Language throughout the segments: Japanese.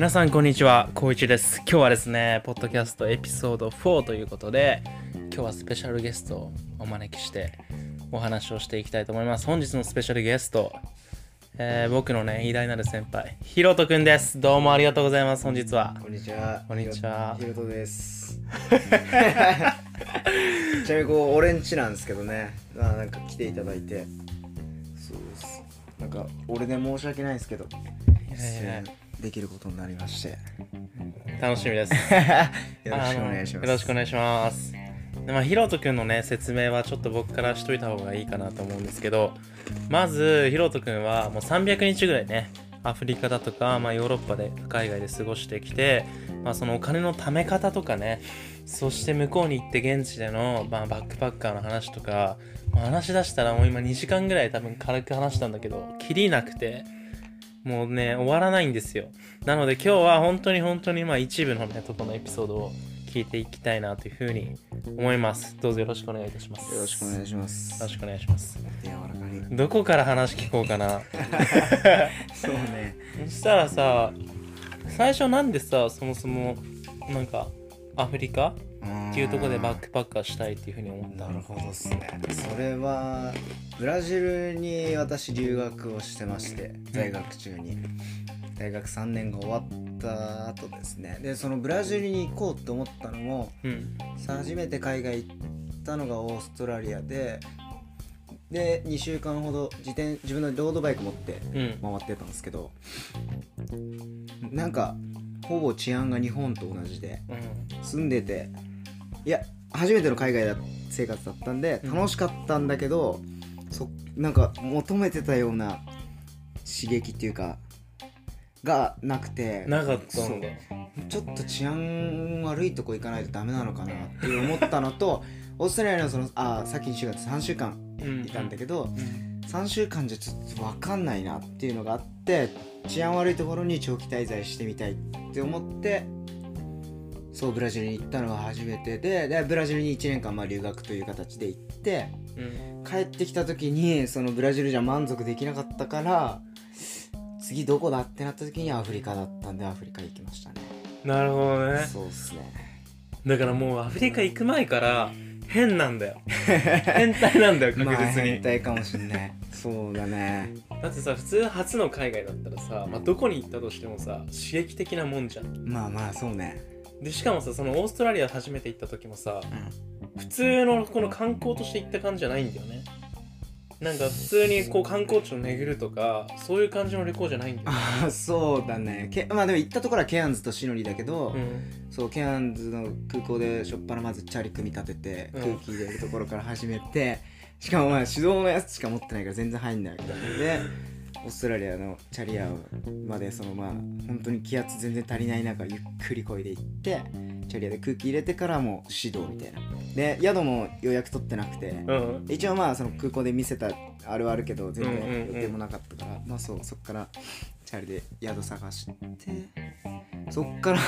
皆さんこんにちは、こういちです。今日はですね、ポッドキャストエピソード4ということで、今日はスペシャルゲストをお招きしてお話をしていきたいと思います。本日のスペシャルゲスト、えー僕のね、偉大なる先輩、ひろとくんです。どうもありがとうございます、本日は。こんにちは。こんにちはひろとです。ちなみにこう俺んちなんですけどね。まあなんか来ていただいて。そうです。なんか俺で申し訳ないですけど、いやいやできることになりまして。楽しみです。よろしくお願いします。よろしくお願いします。でまあ、ひろとくんのね、説明はちょっと僕からしといた方がいいかなと思うんですけど、まず、ひろとくんはもう300日ぐらいね、アフリカだとか、まあ、ヨーロッパで、海外で過ごしてきて、まあ、そのお金の貯め方とかね、そして向こうに行って現地での、まあ、バックパッカーの話とか、まあ話し出したらもう今2時間ぐらい多分軽く話したんだけど、きりなくて、もうね、終わらないんですよ。なので今日は本当に本当にまあ一部のね、とこのエピソードを聞いていきたいなというふうに思います。どうぞよろしくお願いいたします。よろしくお願いします。よろしくお願いします。柔らかに。どこから話聞こうかな。そうね。そしたらさ、最初なんでさ、そもそもなんかアフリカっていうところでバックパッカーしたいっていうふうに思った。なるほどっすね。それはブラジルに私留学をしてまして在学中に。大学3年が終わった後ですね。でそのブラジルに行こうと思ったのもうん。さ初めて海外行ったのがオーストラリアでで2週間ほど自転自分のロードバイク持ってうん。回ってたんですけどなんかほぼ治安が日本と同じでうん。住んでていや初めての海外だ生活だったんでうん楽しかったんだけど、そなんか求めてたような刺激っていうかがなくてなかったんだ。ちょっと治安悪いとこ行かないとダメなのかなって思ったのと オーストラリアのそのあさっき2週間3週間うんいたんだけど、うん3週間じゃちょっと分かんないなっていうのがあって治安悪いところに長期滞在してみたいって思ってそうブラジルに行ったのが初めてででブラジルに1年間まあ留学という形で行ってうん。帰ってきた時にそのブラジルじゃ満足できなかったから次どこだってなった時にアフリカだったんでアフリカ行きましたねなるほどね。そうっすねだからもうアフリカ行く前から変なんだよ。変態なんだよ確 まあ実に、変態かもしんない。そうだね。だってさ普通初の海外だったらさ、まあ、どこに行ったとしてもさ刺激的なもんじゃん。まあまあそうね。でしかもさそのオーストラリア初めて行った時もさうん。普通のこの観光として行った感じじゃないんだよねなんか普通にこう観光地を巡るとかそういう感じの旅行じゃないんだよ、ああそうだね。けまあでも行ったところはケアンズとシノリだけど、うん、そうケアンズの空港でしょっぱなまずチャリ組み立ててうん。空気入れるところから始めて、しかもまあ手動のやつしか持ってないから全然入んないわけだでオーストラリアのチャリアまでそのまあ本当に気圧全然足りない中ゆっくりこいで行ってチャリアで空気入れてからもう指導みたいな。で宿も予約取ってなくて、うん。一応まあその空港で見せたあるはあるけど全うんうんうん。然予定もなかったから、まあそうそっからチャリで宿探してそっから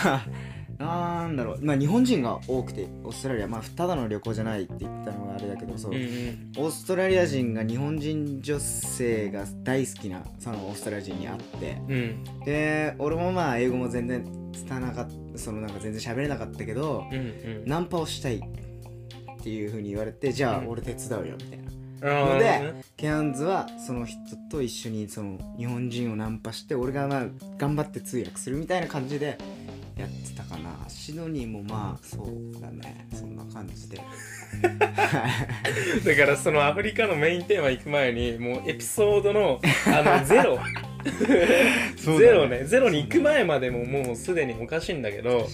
なんだろう。まあ日本人が多くてオーストラリアまあただの旅行じゃないって言ったのがあれだけどそう、うんうん。オーストラリア人が日本人女性が大好きなそのオーストラリア人に会ってうん。で俺もまあ英語も全然拙なかったそのなんか全然喋れなかったけど、うんうん。ナンパをしたいっていうふうに言われてじゃあうん俺手伝うよみたいなのでケアンズはその人と一緒にその日本人をナンパして俺がまあ頑張って通訳するみたいな感じでやってたかな。シドニーもまあそうだね。そんな感じで。だからそのアフリカのメインテーマ行く前にもうエピソードのあの ゼロ。ゼロね。ゼロに行く前までももうすでにおかしいんだけど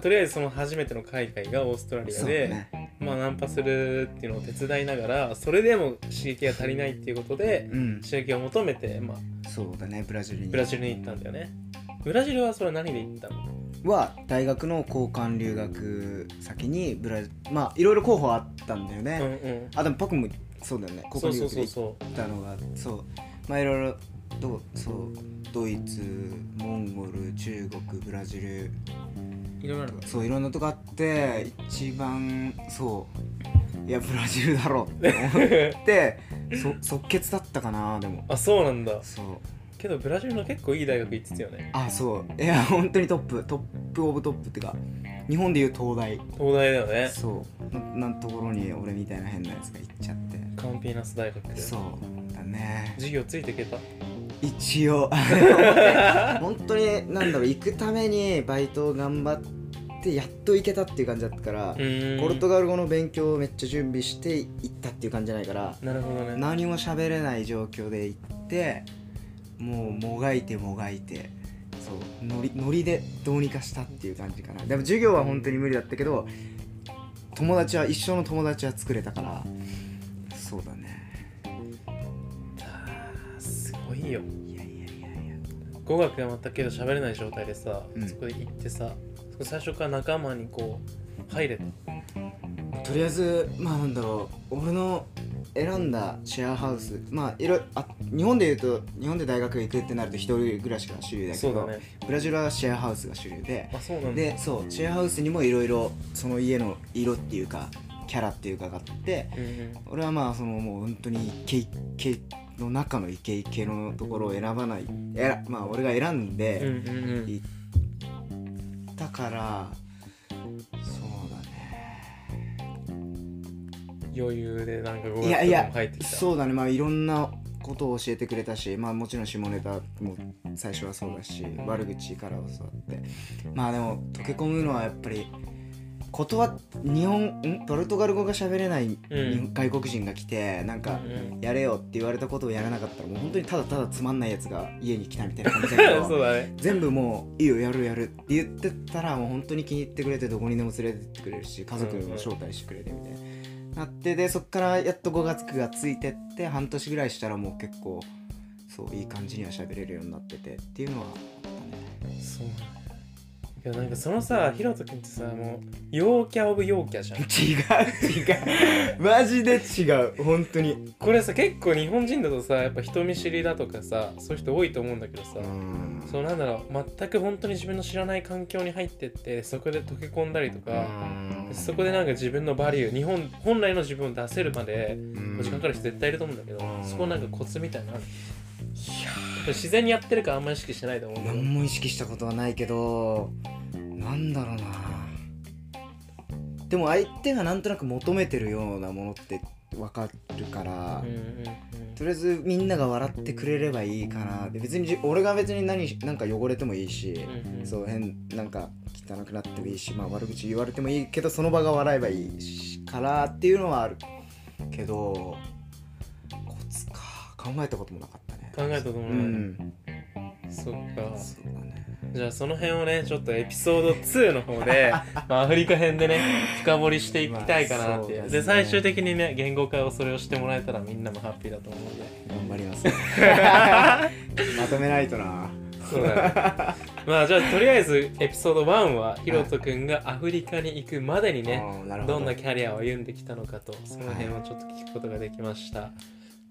とりあえずその初めての海外がオーストラリアで、ねまあナンパするっていうのを手伝いながらそれでも刺激が足りないっていうことでうん。刺激を求めて、まあ、そうだねブラジルに。ブラジルに行ったんだよね。ブラジルはそれは何で行ったの？は大学の交換留学先にブラジまあいろいろ候補あったんだようんね、うん。あでもパクもそうだよね。交換留そうそう。そ学で行ったのがそう。まあいろいろどそうドイツモンゴル中国ブラジルういろいろあるのそういろんなとこあって一番そういやブラジルだろうって思って そ即決だったかなでも。あそうなんだ。そう。けどブラジルの結構いい大学行ってたよね。あそう。いや本当にトップ top of top ってか日本でいう東大。東大だよね。そう。ななんところに俺みたいな変なやつが行っちゃって。カンピーナス大学。でそう。だね。授業ついてけた？一応。本当になんだろう行くためにバイトを頑張ってやっと行けたっていう感じだったから、うん。ポルトガル語の勉強をめっちゃ準備して行ったっていう感じじゃないからなるほどね。何も喋れない状況で行ってもうもがいてもがいてそうノリノリでどうにかしたっていう感じかな。でも授業は本当に無理だったけど友達は一生の友達は作れたからそうだねいよいやいやいやいや。語学が全くけど喋れない状態でさ、うん。そこで行ってさそこ最初から仲間にこう入れたとりあえずまあなんだろう俺の選んだシェアハウスまあいろあ日本で言うと日本で大学行くってなると一人暮らしが主流だけどだね。ブラジルはシェアハウスが主流で。あそうなんだ。でそうシェアハウスにもいろいろその家の色っていうかキャラっていうかがあってうんうん。俺はまあそのもう本当にイケイケの中のイケイケのところを選ばないえらまあ俺が選んうんで行ったからそうだね。余裕でなんかいやいやも入ってきた。そうだね。まあいろんなことを教えてくれたしまあもちろん下ネタも最初はそうだし悪口から教わって。まあでも溶け込むのはやっぱり断っ日本ん？ポルトガル語が喋れない、うん。外国人が来てなんかうんうん。やれよって言われたことをやらなかったらもう本当にただただつまんないやつが家に来たみたいな感じだけど だね。全部もういいよやるやるって言ってたらもう本当に気に入ってくれてどこにでも連れてってくれるし家族も招待してくれてみたいな、なってでそっからやっと5月9がついてって半年ぐらいしたらもう結構そういい感じには喋れるようになっててっていうのはあったね。そうなんだよいやなん。かそのさヒロト君ってさもう陽キャオブ陽キャじゃん。違う違う。マジで違う本当に。これさ結構日本人だとさやっぱ人見知りだとかさそういう人多いと思うんだけどさ、うん。そうなんだろう全く本当に自分の知らない環境に入ってってそこで溶け込んだりとか、そこでなんか自分のバリュー日本本来の自分を出せるまでうん。時間かかる人絶対いると思うんだけど、うん。そこなんかコツみたいなのある自然にやってるからあんまり意識してないと思うんだけど。何も意識したことはないけどなんだろうな。でも相手がなんとなく求めてるようなものって分かるから、とりあえずみんなが笑ってくれればいいかな。で別にじ俺が別に何なんか汚れてもいいし、うんうん。そう変なんか汚くなってもいいし、まあ、悪口言われてもいいけどその場が笑えばいいしからっていうのはあるけどコツか。考えたこともなかったね。考えたこともうない、ん。そっか。そうだねじゃあその辺をねちょっとエピソード2の方で、まあ、アフリカ編でね深掘りしていきたいかなっていう、まあそうですね。で最終的にね言語化をそれをしてもらえたらみんなもハッピーだと思うので。頑張ります。まとめないとな。そうだね。まあじゃあとりあえずエピソード1はヒロト君がアフリカに行くまでにねど。んなキャリアを歩んできたのかとその辺をちょっと聞くことができました。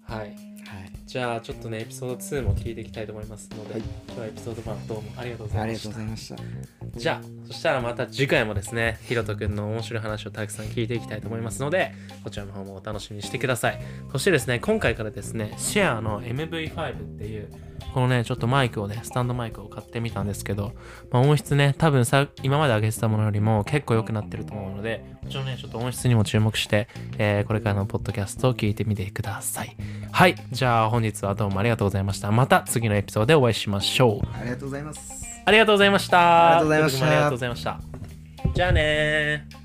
はいはい。じゃあちょっとねエピソード2も聞いていきたいと思いますので、はい。今日はエピソード1どうもありがとうござありがとういましたございました。じゃあそしたらまた次回もですねヒロト君の面白い話をたくさん聞いていきたいと思いますのでこちらの方もお楽しみにしてください。そしてですね今回からですねシェアの MV5 っていうこのねちょっとマイクをねスタンドマイクを買ってみたんですけど、まあ、音質ね多分さ今まで上げてたものよりも結構良くなってると思うのでこちらのねちょっと音質にも注目して、えーこれからのポッドキャストを聞いてみてくださいはいじゃあ本日はどうもありがとうございましたまた次のエピソードでお会いしましょうありがとうございますありがとうございました。ありがとうございましたありがとうございました。じゃあねー。